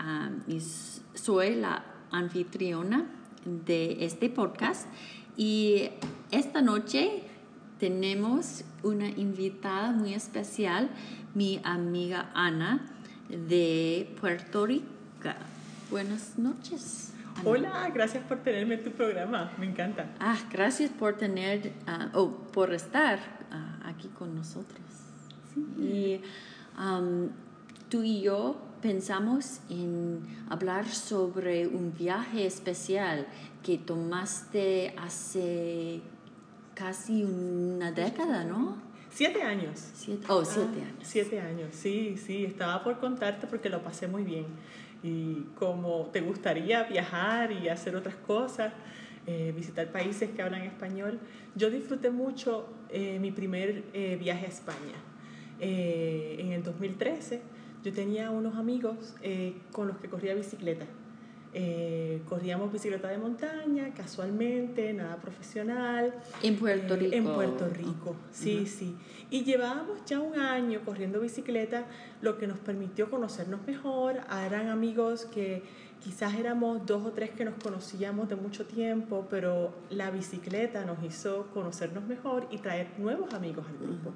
um, y soy la anfitriona de este podcast y esta noche tenemos una invitada muy especial, mi amiga Ana de Puerto Rico. Buenas noches. Hola, gracias por tenerme en tu programa, me encanta. Ah, gracias por tener ah, o por estar ah, aquí con nosotros. Y um, tú y yo pensamos en hablar sobre un viaje especial que tomaste hace casi una década, ¿no? Siete años. Siete, oh, siete Ah, años. Siete años, sí, sí, estaba por contarte porque lo pasé muy bien. Y como te gustaría viajar y hacer otras cosas, eh, visitar países que hablan español, yo disfruté mucho eh, mi primer eh, viaje a España. Eh, en el 2013 yo tenía unos amigos eh, con los que corría bicicleta. Eh, corríamos bicicleta de montaña, casualmente, nada profesional. En Puerto Eh, Rico. En Puerto Rico, sí, sí. Y llevábamos ya un año corriendo bicicleta, lo que nos permitió conocernos mejor. Ah, Eran amigos que quizás éramos dos o tres que nos conocíamos de mucho tiempo, pero la bicicleta nos hizo conocernos mejor y traer nuevos amigos al grupo.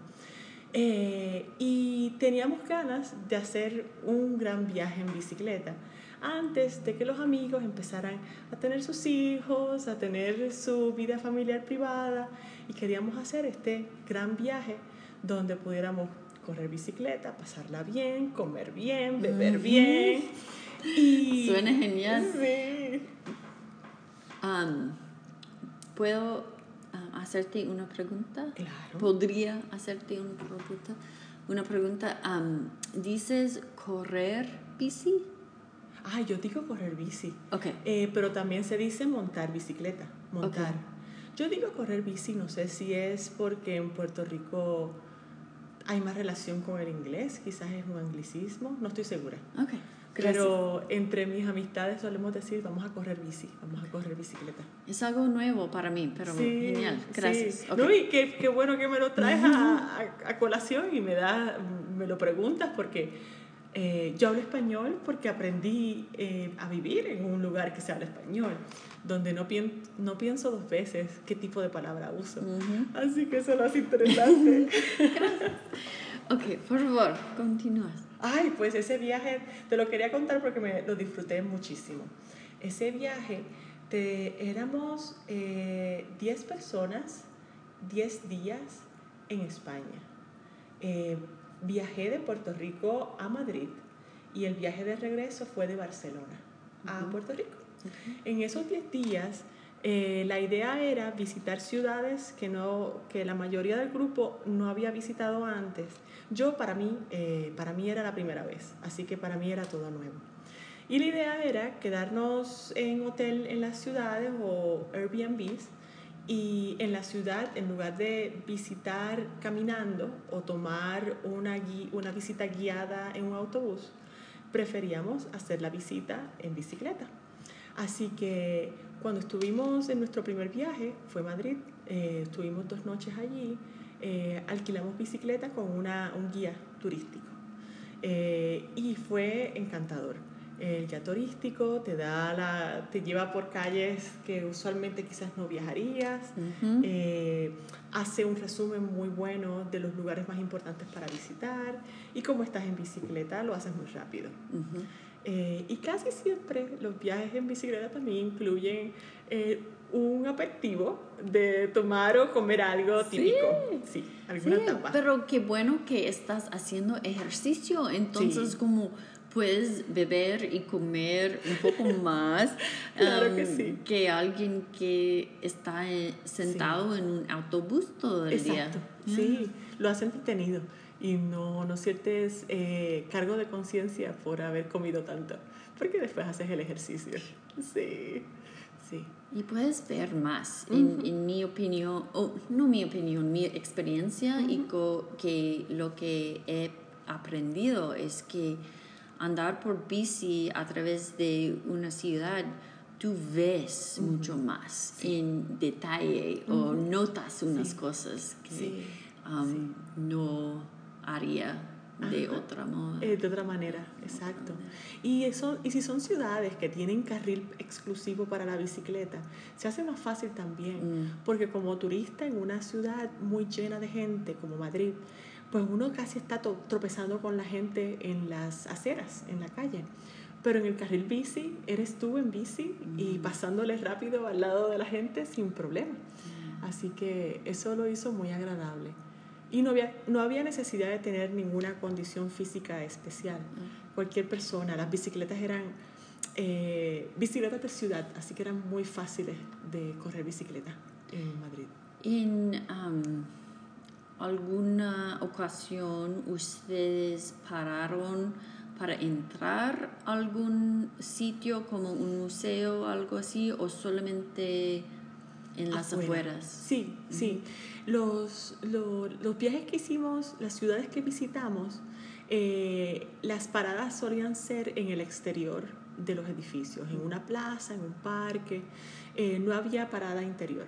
Eh, y teníamos ganas de hacer un gran viaje en bicicleta antes de que los amigos empezaran a tener sus hijos, a tener su vida familiar privada y queríamos hacer este gran viaje donde pudiéramos correr bicicleta, pasarla bien, comer bien, beber bien. Y Suena genial. Sí. Um, ¿Puedo ah, hacerte una pregunta? Claro. ¿Podría hacerte una pregunta? Una pregunta. um, ¿Dices correr bici? Ah, yo digo correr bici. Ok. Eh, pero también se dice montar bicicleta, montar. Ok. Yo digo correr bici, no sé si es porque en Puerto Rico hay más relación con el inglés, quizás es un anglicismo, no estoy segura. Gracias. Pero entre mis amistades solemos decir, vamos a correr bici, vamos a correr bicicleta. Es algo nuevo para mí, pero genial. Gracias. sí. Ok. No, y qué, qué bueno que me lo traes a, a- a colación y me, da, me lo preguntas porque eh, yo hablo español porque aprendí eh, a vivir en un lugar que se habla español, donde no, pien- no pienso dos veces qué tipo de palabra uso. Ujú. Así que eso lo hace interesante. Ok, por favor, continúas. Ay, pues ese viaje te lo quería contar porque me lo disfruté muchísimo. Ese viaje, te, éramos eh, 10 personas, 10 días en España. Eh, viajé de Puerto Rico a Madrid y el viaje de regreso fue de Barcelona a. Puerto Rico. En esos 10 días, eh, la idea era visitar ciudades que, no, que la mayoría del grupo no había visitado antes. Yo, para mí, eh, para mí era la primera vez, así que para mí era todo nuevo. Y la idea era quedarnos en hotel en las ciudades o Airbnbs y en la ciudad, en lugar de visitar caminando o tomar una, una visita guiada en un autobús, preferíamos hacer la visita en bicicleta. Así que cuando estuvimos en nuestro primer viaje, fue Madrid, eh, estuvimos dos noches allí, eh, alquilamos bicicleta con una, un guía turístico Eh, y fue encantador. El guía turístico te, da la, te lleva por calles que usualmente quizás no viajarías, hace un resumen muy bueno de los lugares más importantes para visitar y como estás en bicicleta lo haces muy rápido. Eh, y casi siempre los viajes en bicicleta también incluyen eh, un aperitivo de tomar o comer algo Sí. típico. Sí, alguna Sí, tapa. pero qué bueno que estás haciendo ejercicio, entonces Sí. como puedes beber y comer un poco más Claro que um, sí. que alguien que está eh, sentado en un autobús todo el día. Exacto, sí, lo hace entretenido. Y no, no sientes eh, cargo de conciencia por haber comido tanto, porque después haces el ejercicio. Sí, sí. Y puedes ver más, en, en, mi opinión, o no mi opinión, mi experiencia y que lo que he aprendido es que andar por bici a través de una ciudad, tú ves mucho más en detalle o notas unas cosas que um, no haría de otra modo. Eh, de otra manera, exacto. Y, eso, y si son ciudades que tienen carril exclusivo para la bicicleta, se hace más fácil también, mm. porque como turista en una ciudad muy llena de gente como Madrid, pues uno casi está tropezando con la gente en las aceras, en la calle. Pero en el carril bici, eres tú en bici y mm. pasándole rápido al lado de la gente sin problema. Mm. Así que eso lo hizo muy agradable. Y no había, no había necesidad de tener ninguna condición física especial. Cualquier persona, las bicicletas eran eh, bicicletas de ciudad, así que eran muy fáciles de correr bicicleta en Madrid. En alguna ocasión ustedes pararon para entrar a algún sitio como un museo o algo así o solamente en las afueras? Sí, sí. Los, los, viajes que hicimos, las ciudades que visitamos, eh, las paradas solían ser en el exterior de los edificios, en una plaza, en un parque, eh, no había parada interior.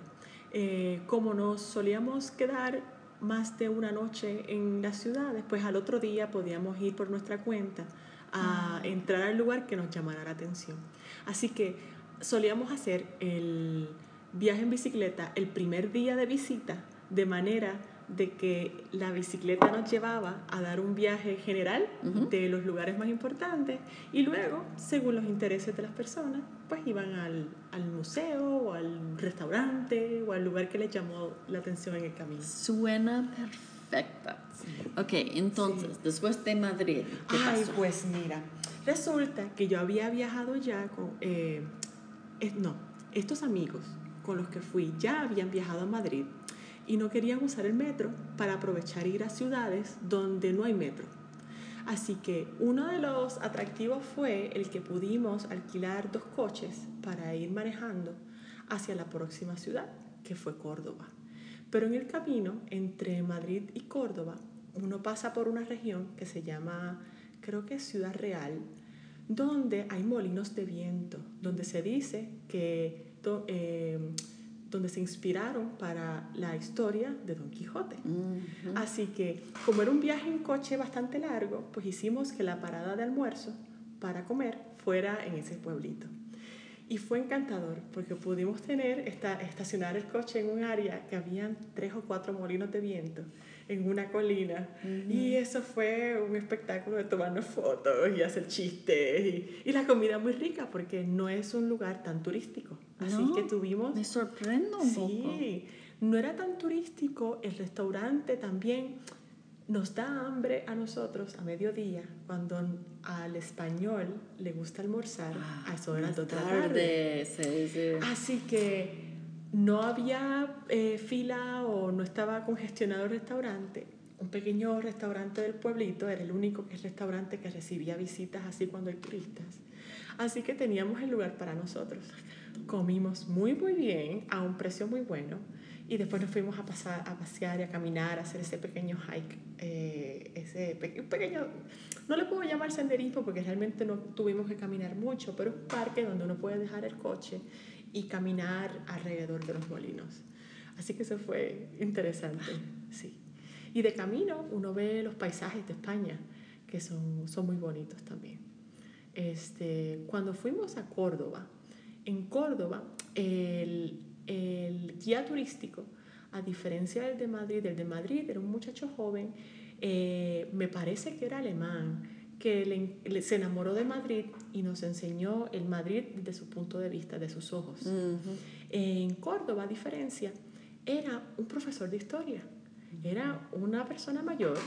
Eh, como nos solíamos quedar más de una noche en las ciudades, pues al otro día podíamos ir por nuestra cuenta a entrar al lugar que nos llamara la atención. Así que solíamos hacer el viaje en bicicleta el primer día de visita de manera de que la bicicleta nos llevaba a dar un viaje general de los lugares más importantes y luego, según los intereses de las personas, pues iban al, al, museo o al restaurante o al lugar que les llamó la atención en el camino. Suena perfecta. Ok, entonces, después de Madrid, ¿qué Ay, pues mira, resulta que yo había viajado ya con, eh, no, estos amigos con los que fui ya habían viajado a Madrid y no querían usar el metro para aprovechar ir a ciudades donde no hay metro. Así que uno de los atractivos fue el que pudimos alquilar dos coches para ir manejando hacia la próxima ciudad, que fue Córdoba. Pero en el camino entre Madrid y Córdoba, uno pasa por una región que se llama, creo que Ciudad Real, donde hay molinos de viento, donde se dice que eh, donde se inspiraron para la historia de Don Quijote. Así que, como era un viaje en coche bastante largo, pues hicimos que la parada de almuerzo para comer fuera en ese pueblito. Y fue encantador porque pudimos tener, esta, estacionar el coche en un área que habían tres o cuatro molinos de viento en una colina. Y eso fue un espectáculo de tomarnos fotos y hacer chistes. Y, y, la comida muy rica porque no es un lugar tan turístico. Así que tuvimos... Me sorprendo un sí, no era tan turístico. El restaurante también nos da hambre a nosotros a mediodía cuando al español le gusta almorzar a eso de las tarde. Sí, sí. Así que no había eh, fila o no estaba congestionado el restaurante. Un pequeño restaurante del pueblito era el único que restaurante que recibía visitas así cuando hay turistas. Así que teníamos el lugar para nosotros. Comimos muy muy bien a un precio muy bueno y después nos fuimos a, pasar, a pasear y a caminar, a hacer ese pequeño hike, eh, ese pequeño, no le puedo llamar senderismo porque realmente no tuvimos que caminar mucho, pero es un parque donde uno puede dejar el coche y caminar alrededor de los molinos. Así que eso fue interesante, sí. Y de camino uno ve los paisajes de España, que son, son muy bonitos también. Este, cuando fuimos a Córdoba, en Córdoba el, el guía turístico, a diferencia del de Madrid, el de Madrid era un muchacho joven, eh, me parece que era alemán, que se enamoró de Madrid y nos enseñó el Madrid desde su punto de vista, de sus ojos. En Córdoba, a diferencia, era un profesor de historia. Era una persona mayor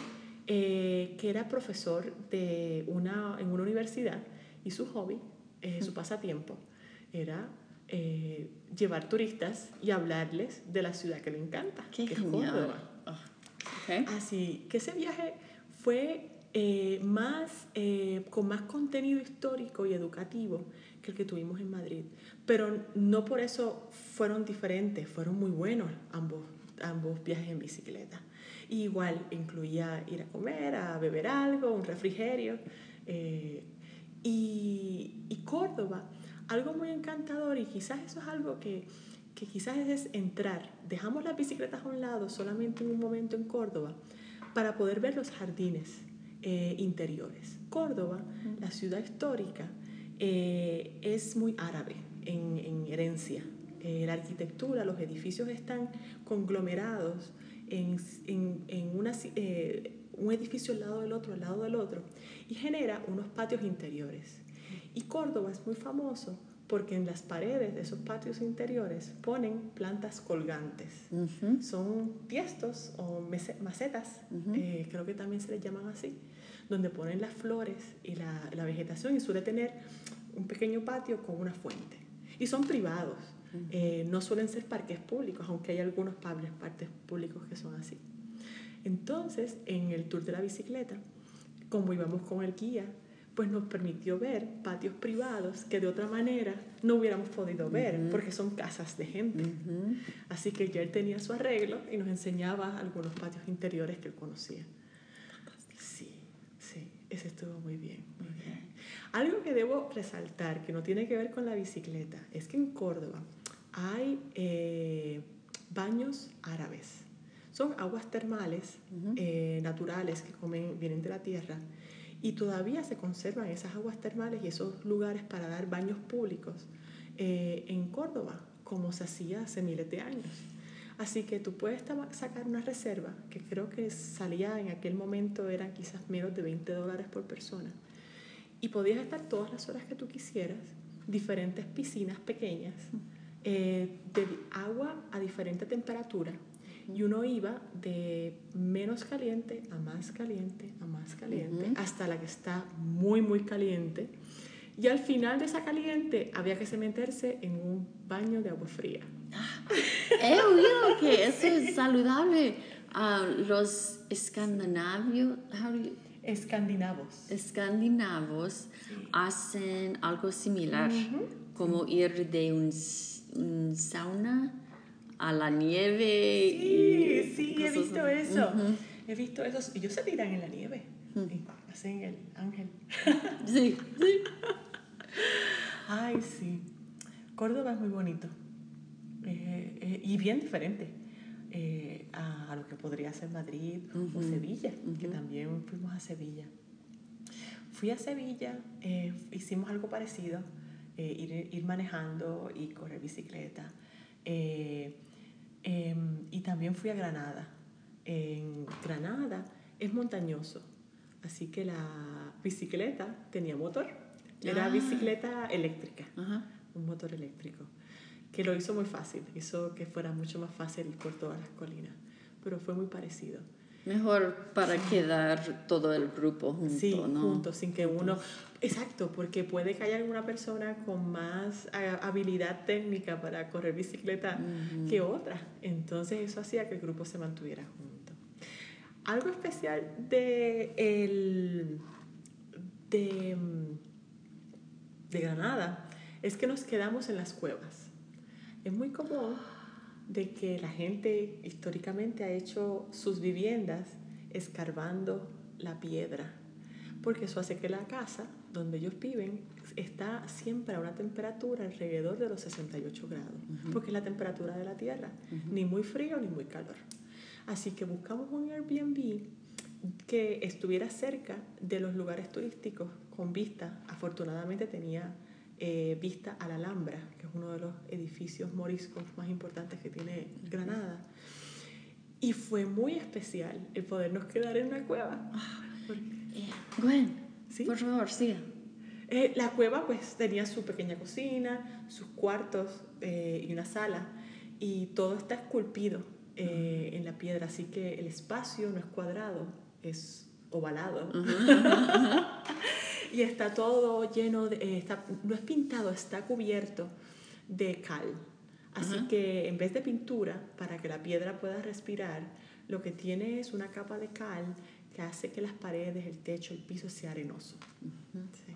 eh, que era profesor de una, en una universidad y su hobby, eh, su pasatiempo, era eh, llevar turistas y hablarles de la ciudad que le encanta, Qué que genial. es Córdoba. Ah, Así que ese viaje fue eh, más, eh, con más contenido histórico y educativo que el que tuvimos en Madrid. Pero no por eso fueron diferentes, fueron muy buenos ambos, ambos viajes en bicicleta. igual incluía ir a comer, a beber algo, un refrigerio. Eh, y, y, Córdoba, algo muy encantador y quizás eso es algo que, que quizás es entrar, dejamos las bicicletas a un lado solamente en un momento en Córdoba para poder ver los jardines eh, interiores. Córdoba, la ciudad histórica, eh, es muy árabe en, en herencia. Eh, la arquitectura, los edificios están conglomerados en, en, en una, un edificio al lado del otro, al lado del otro, y genera unos patios interiores. Y Córdoba es muy famoso porque en las paredes de esos patios interiores ponen plantas colgantes. Son tiestos o macetas, eh, creo que también se les llaman así, donde ponen las flores y la, la, vegetación y suele tener un pequeño patio con una fuente. Y son privados, eh, no suelen ser parques públicos, aunque hay algunos parques públicos que son así. Entonces, en el tour de la bicicleta, como íbamos con el guía, pues nos permitió ver patios privados que de otra manera no hubiéramos podido ver porque son casas de gente. Así que ya él tenía su arreglo y nos enseñaba algunos patios interiores que él conocía. Sí, sí, ese estuvo muy bien, muy bien. Algo que debo resaltar, que no tiene que ver con la bicicleta, es que en Córdoba hay eh, baños árabes. Son aguas termales eh, naturales que comen, vienen de la tierra y todavía se conservan esas aguas termales y esos lugares para dar baños públicos eh, en Córdoba, como se hacía hace miles de años. Así que tú puedes sacar una reserva, que creo que salía en aquel momento, eran quizás menos de 20 dólares por persona, y podías estar todas las horas que tú quisieras, diferentes piscinas pequeñas, eh, de agua a diferente temperatura, y uno iba de menos caliente a más caliente, a más caliente, hasta la que está muy, muy caliente. Y al final de esa caliente había que se meterse en un baño de agua fría. He oído que eso es saludable. a los escandinavios, escandinavos, escandinavos hacen algo similar, como ir de un, un sauna a la nieve. Sí, sí, he visto eso. He visto eso. Y ellos se tiran en la nieve. hacen el ángel. sí, sí. Ay, sí. Córdoba es muy bonito. Eh, eh, y bien diferente eh, a, lo que podría ser Madrid o Sevilla, que también fuimos a Sevilla. Fui a Sevilla, hicimos algo parecido, ir, ir, manejando y correr bicicleta. Em, y también fui a Granada. En Granada es montañoso, así que la bicicleta tenía motor. Era ah. bicicleta eléctrica, un motor eléctrico, que lo hizo muy fácil, hizo que fuera mucho más fácil por todas las colinas, pero fue muy parecido. Mejor para quedar todo el grupo junto, sí, juntos, sin que uno... Exacto, porque puede que haya alguna persona con más habilidad técnica para correr bicicleta que otra. Entonces eso hacía que el grupo se mantuviera junto. Algo especial de, el, de, de Granada es que nos quedamos en las cuevas. Es muy común de que la gente históricamente ha hecho sus viviendas escarbando la piedra, porque eso hace que la casa donde ellos viven está siempre a una temperatura alrededor de los 68 grados, porque es la temperatura de la tierra, ni muy frío ni muy calor. Así que buscamos un Airbnb que estuviera cerca de los lugares turísticos con vista. Afortunadamente tenía eh, vista a la Alhambra, que es uno de los edificios moriscos más importantes que tiene Granada. Y fue muy especial el podernos quedar en una cueva. Eh, Gwen, ¿Sí? por favor, siga. Eh, la cueva pues tenía su pequeña cocina, sus cuartos y una sala, y todo está esculpido en la piedra, así que el espacio no es cuadrado, es ovalado. y está todo lleno, de, eh, está, no es pintado, está cubierto de cal. Así que en vez de pintura, para que la piedra pueda respirar, lo que tiene es una capa de cal que hace que las paredes, el techo, el piso sea arenoso. sí.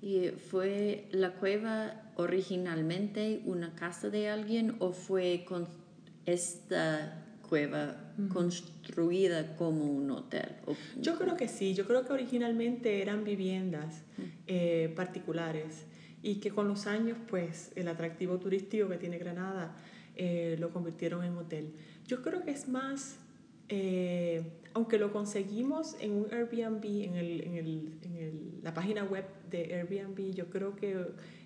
¿Y fue la cueva originalmente una casa de alguien o fue con esta cueva construida como un hotel? Yo creo que sí, yo creo que originalmente eran viviendas eh, particulares y que con los años, pues, el atractivo turístico que tiene Granada eh, lo convirtieron en hotel. Yo creo que es más, eh, aunque lo conseguimos en un Airbnb, en, el, en, el, en el- la página web de Airbnb, yo creo que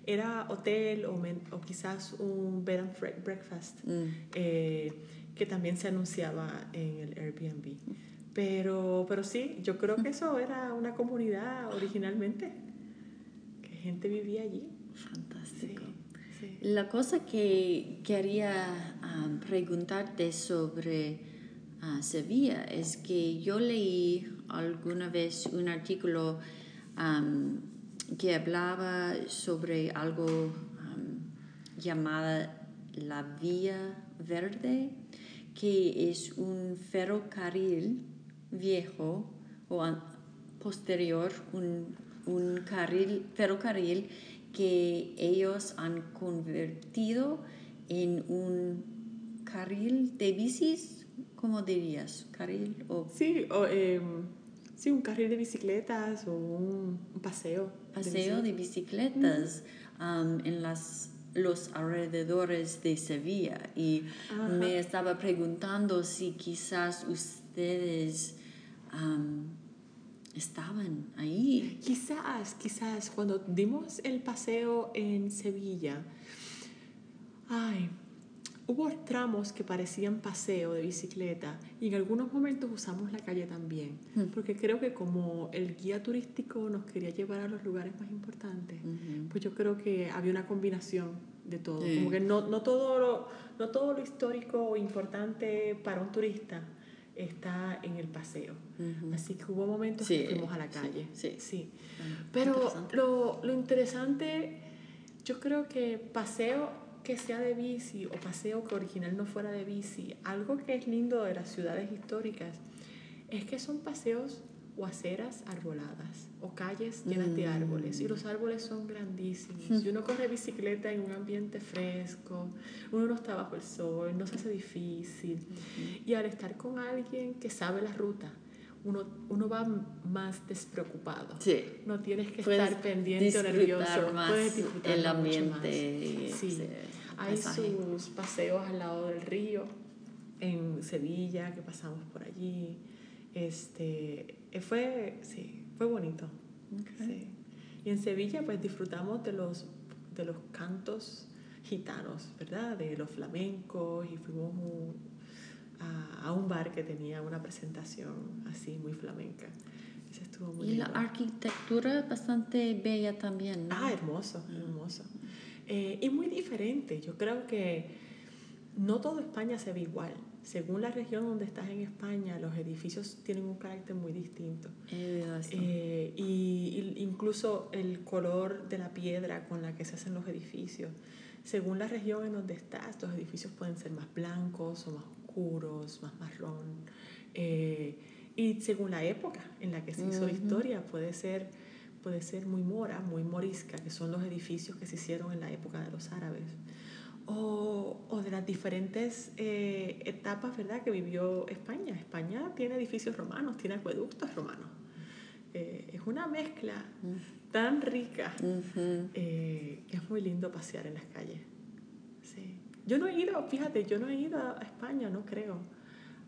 era hotel o, men- o quizás un bed and breakfast Mm. eh, que también se anunciaba en el Airbnb. Pero, pero sí, yo creo que eso era una comunidad originalmente, que gente vivía allí. Fantástico. sí. La cosa que quería um, preguntarte sobre ah, Sevilla es que yo leí alguna vez un artículo um, que hablaba sobre algo um, llamada la Vía Verde, que es un ferrocarril viejo o posterior, un, un carril, ferrocarril que ellos han convertido en un carril de bicis, ¿cómo dirías? ¿Carril o Sí, o, em, sí, un carril de bicicletas o un, paseo. de paseo de bicicletas um, en las, los alrededores de Sevilla? Y Ajá. me estaba preguntando si quizás ustedes um, estaban ahí. Quizás, quizás cuando dimos el paseo en Sevilla, ay, hubo tramos que parecían paseo de bicicleta y en algunos momentos usamos la calle también, Mm. porque creo que como el guía turístico nos quería llevar a los lugares más importantes, Ujú. pues yo creo que había una combinación de todo, Sí. como que no, no, todo lo, no todo lo histórico o importante para un turista está en el paseo. Ujú. Así que hubo momentos Sí, que fuimos a la calle. sí. sí. Bueno, Pero interesante. lo, lo interesante, yo creo que paseo que sea de bici o paseo que original no fuera de bici, algo que es lindo de las ciudades históricas es que son paseos o aceras arboladas o calles llenas de árboles y los árboles son grandísimos y uno corre bicicleta en un ambiente fresco, uno no está bajo el sol, no se hace difícil y al estar con alguien que sabe la ruta, uno, uno va más despreocupado. Sí. No tienes que Puedes estar pendiente o nervioso. más Puedes disfrutar el mucho ambiente, más. Sí. sí, Hay sus paseos al lado del río, en Sevilla, que pasamos por allí. Este, eh, fue, sí, fue bonito. Sí. Y en Sevilla pues disfrutamos de los, de los cantos gitanos, ¿verdad? De los flamencos y fuimos un- a, a un bar que tenía una presentación así muy flamenca. Eso estuvo muy Y la lindo. arquitectura bastante bella también, ¿no? Ah, hermoso, hermoso. Eh, y muy diferente. Yo creo que no todo España se ve igual. Según la región donde estás en España, los edificios tienen un carácter muy distinto. Eh, y, y incluso el color de la piedra con la que se hacen los edificios. Según la región en donde estás, los edificios pueden ser más blancos o más oscuros, más marrón. Eh, y según la época en la que se hizo la Ujú. historia, puede ser, puede ser muy mora, muy morisca, que son los edificios que se hicieron en la época de los árabes. O, o de las diferentes eh, etapas ¿verdad? que vivió España. España tiene edificios romanos, tiene acueductos romanos. Eh, es una mezcla tan rica eh, que es muy lindo pasear en las calles. Sí. Yo no he ido, fíjate, yo no he ido a España, no creo,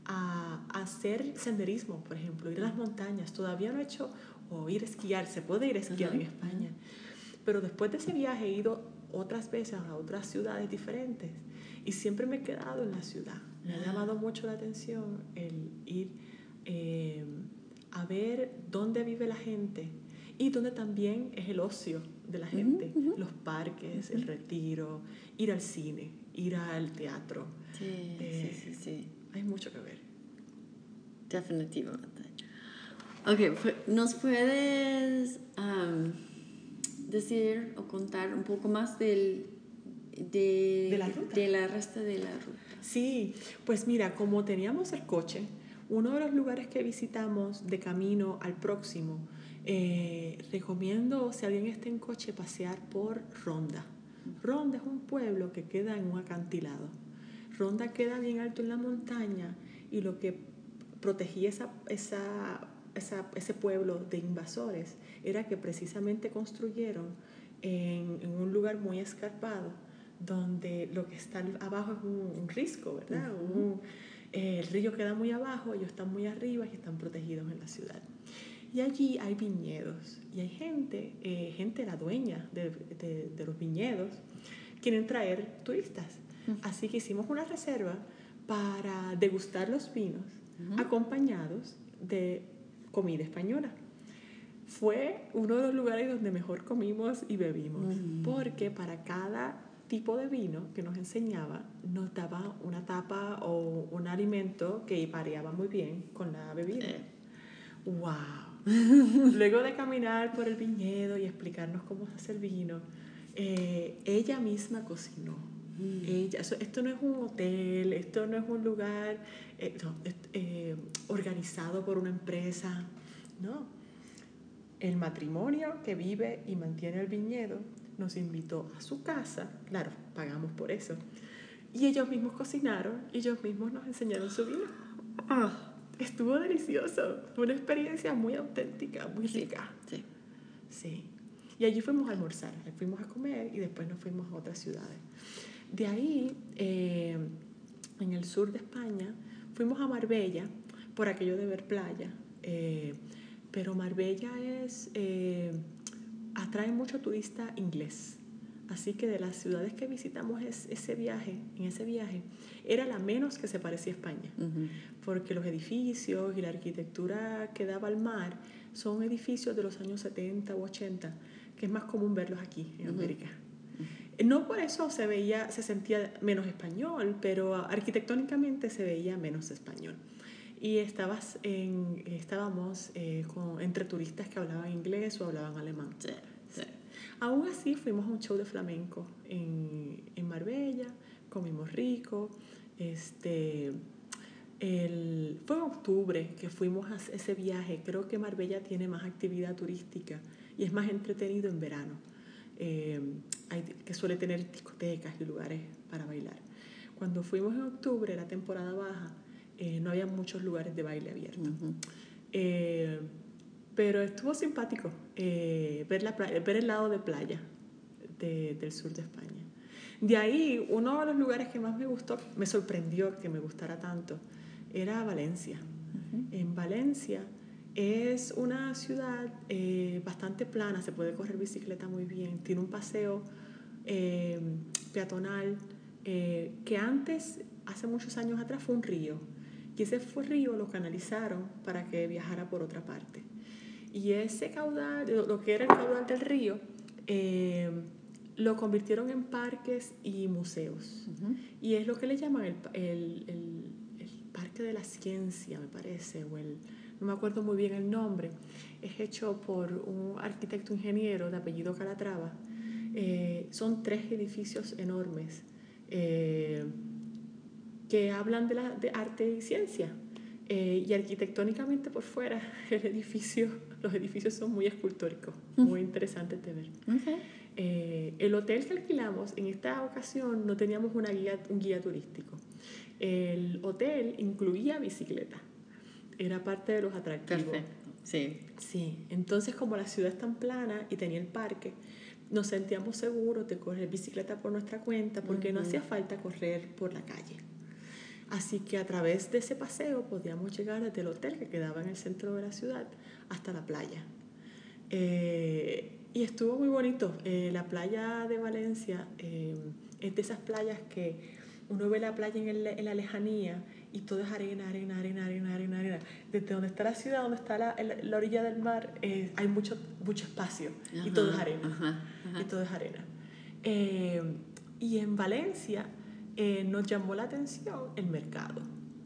a hacer senderismo, por ejemplo, ir a las montañas. Todavía no he hecho, o ir a esquiar, se puede ir a esquiar en Ajá, España. Pero después de ese viaje he ido otras veces a otras ciudades diferentes y siempre me he quedado en la ciudad. Me ha llamado mucho la atención el ir eh, a ver dónde vive la gente y dónde también es el ocio de la gente, los parques, el retiro, ir al cine, ir al teatro. Sí, Eh, sí, sí, sí. Hay mucho que ver. Definitivamente. Ok, ¿nos puedes decir o contar un poco más del, de, De la ruta. de la resta de la ruta? Sí, pues mira, como teníamos el coche, Uno de los lugares que visitamos de camino al próximo, eh, recomiendo, si alguien está en coche, pasear por Ronda. Ronda es un pueblo que queda en un acantilado. Ronda queda bien alto en la montaña y lo que protegía esa, esa, ese pueblo de invasores era que precisamente construyeron en, un lugar muy escarpado donde lo que está abajo es un, risco, ¿verdad? Eh, el río queda muy abajo, ellos están muy arriba y están protegidos en la ciudad. Y allí hay viñedos y hay gente, eh, gente la dueña de, de, los viñedos, quieren traer turistas. Así que hicimos una reserva para degustar los vinos acompañados de comida española. Fue uno de los lugares donde mejor comimos y bebimos, porque para cada tipo de vino que nos enseñaba, nos daba una tapa o un alimento que pareaba muy bien con la bebida. ¡Wow! Luego de caminar por el viñedo y explicarnos cómo se hace el vino, eh, ella misma cocinó. Mm. Ella, esto no es un hotel, esto no es un lugar eh, eh, organizado por una empresa, no. El matrimonio que vive y mantiene el viñedo nos invitó a su casa, claro, pagamos por eso, y ellos mismos cocinaron y ellos mismos nos enseñaron su vino. Ah, estuvo delicioso, fue una experiencia muy auténtica, muy rica. Sí. Sí. Y allí fuimos a almorzar, fuimos a comer y después nos fuimos a otras ciudades. De ahí, eh, en el sur de España, fuimos a Marbella por aquello de ver playa. Eh, pero Marbella es eh, atrae mucho turista inglés. Así que de las ciudades que visitamos es, ese viaje, en ese viaje, era la menos que se parecía a España, porque los edificios y la arquitectura que daba al mar son edificios de los años 70 u 80, que es más común verlos aquí en América. No por eso se veía, se sentía menos español, pero arquitectónicamente se veía menos español y estabas en, estábamos eh, con, entre turistas que hablaban inglés o hablaban alemán. Sí, sí. Aún así fuimos a un show de flamenco en, en Marbella, comimos rico. Este, el, fue en octubre que fuimos a ese viaje. Creo que Marbella tiene más actividad turística y es más entretenido en verano, eh, que suele tener discotecas y lugares para bailar. Cuando fuimos en octubre, la temporada baja, eh, no había muchos lugares de baile abiertos. Eh, pero estuvo simpático eh, ver, la ver el lado de playa del sur de España. De ahí, uno de los lugares que más me gustó, me sorprendió que me gustara tanto, era Valencia. En Valencia es una ciudad bastante plana, se puede correr bicicleta muy bien, tiene un paseo peatonal que antes, hace muchos años atrás, fue un río y ese río lo canalizaron para que viajara por otra parte. Y ese caudal, lo que era el caudal del río, eh, lo convirtieron en parques y museos. Y es lo que le llaman el, el, el, Parque de la Ciencia, me parece, o el, no me acuerdo muy bien el nombre. Es hecho por un arquitecto ingeniero de apellido Calatrava. Eh, son tres edificios enormes. Eh, que hablan de, la, de arte y ciencia. Eh, y arquitectónicamente por fuera, el edificio, los edificios son muy escultóricos, muy interesantes de ver. Eh, el hotel que alquilamos, en esta ocasión no teníamos una guía, un guía turístico. El hotel incluía bicicleta, era parte de los atractivos. Perfecto, sí. Sí, entonces como la ciudad es tan plana y tenía el parque, nos sentíamos seguros de correr bicicleta por nuestra cuenta porque no hacía falta correr por la calle. Así que a través de ese paseo podíamos llegar desde el hotel que quedaba en el centro de la ciudad hasta la playa. Eh, y estuvo muy bonito. Eh, la playa de Valencia eh, es de esas playas que uno ve la playa en, la lejanía y todo es arena, arena, arena, arena, arena, arena. Desde donde está la ciudad, donde está la, la orilla del mar, hay mucho, mucho espacio y todo es arena. Y todo es arena. y en Valencia eh, nos llamó la atención el mercado,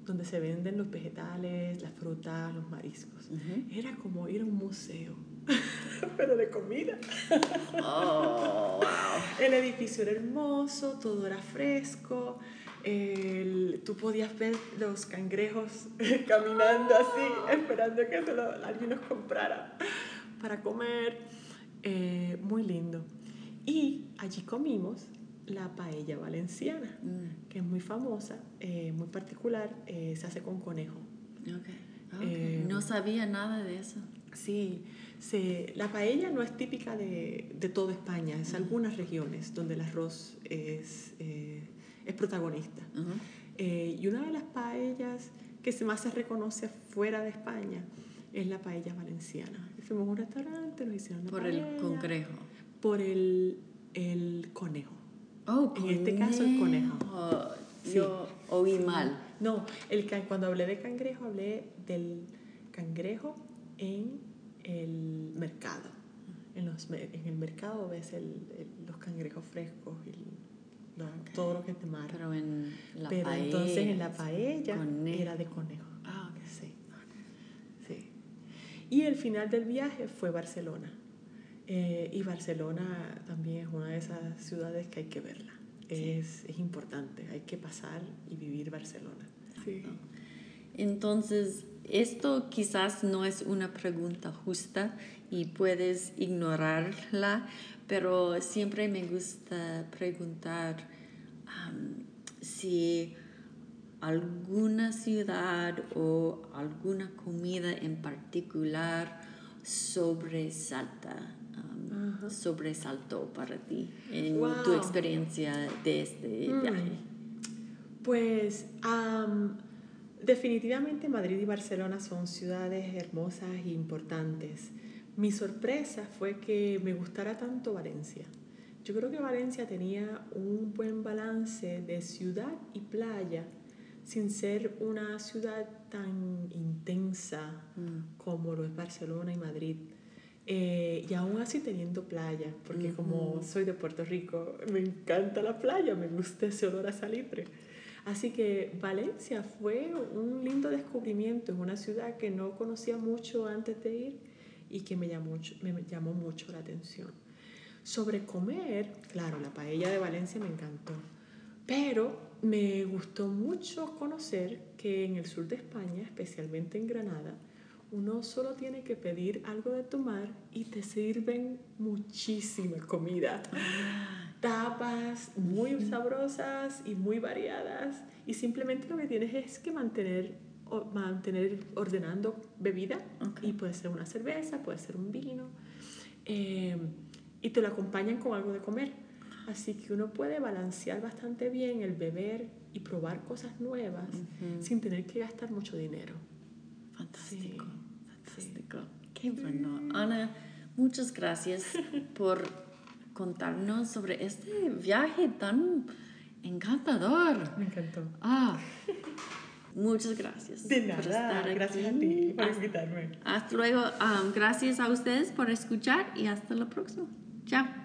donde se venden los vegetales, las frutas, los mariscos. Era como ir a un museo, pero de comida. Oh, el edificio era hermoso, todo era fresco. El- tú podías ver los cangrejos caminando así, esperando que se lo- alguien los comprara para comer. Eh, muy lindo. Y allí comimos la paella valenciana, Mm, que es muy famosa, eh, muy particular, eh, se hace con conejo. ok, ok. Eh, no sabía nada de eso. Sí, se, la paella no es típica de, de toda España, es algunas regiones donde el arroz es, eh, es protagonista. Ujú. Eh, y una de las paellas que se más se reconoce fuera de España es la paella valenciana. Fuimos a un restaurante, nos hicieron la Por el paella, congrejo. Por el, el conejo. Oh, En este caso, el conejo. Sí. Yo oí mal. No, el, cuando hablé de cangrejo, hablé del cangrejo en el mercado. En, los, en el mercado ves el, el- los cangrejos frescos y lo- todo lo que de mar. Pero en la Pero paella. entonces en la paella conejo. era de conejo. Ah, ok. Sí. sí. Y el final del viaje fue Barcelona. Eh, y Barcelona también es una de esas ciudades que hay que verla. Es, es importante, hay que pasar y vivir Barcelona. Sí. Entonces, esto quizás no es una pregunta justa y puedes ignorarla, pero siempre me gusta preguntar si alguna ciudad o alguna comida en particular sobresalta, Ajá. sobresaltó para ti en tu experiencia de este Mm. viaje. Pues am, definitivamente Madrid y Barcelona son ciudades hermosas e importantes. Mi sorpresa fue que me gustara tanto Valencia. Yo creo que Valencia tenía un buen balance de ciudad y playa sin ser una ciudad tan intensa Mm. como lo es Barcelona y Madrid. Eh, y aún así teniendo playa, porque como soy de Puerto Rico, me encanta la playa, me gusta ese olor a salitre. Así que Valencia fue un lindo descubrimiento, es una ciudad que no conocía mucho antes de ir y que me llamó, mucho- me llamó mucho la atención. Sobre comer, claro, la paella de Valencia me encantó, pero me gustó mucho conocer que en el sur de España, especialmente en Granada, uno solo tiene que pedir algo de tomar y te sirven muchísima comida. Tapas muy sabrosas y muy variadas y simplemente lo que tienes es que mantener, mantener ordenando bebida Ok. y puede ser una cerveza, puede ser un vino eh, y te lo acompañan con algo de comer. Así que uno puede balancear bastante bien el beber y probar cosas nuevas sin tener que gastar mucho dinero. Fantástico, Sí, fantástico. Qué bueno. Ana, muchas gracias por contarnos sobre este viaje tan encantador. Me encantó. Ah, muchas gracias De por nada, estar gracias a ti por Hasta, invitarme. hasta luego. Um, gracias a ustedes por escuchar y hasta la próxima. Chao.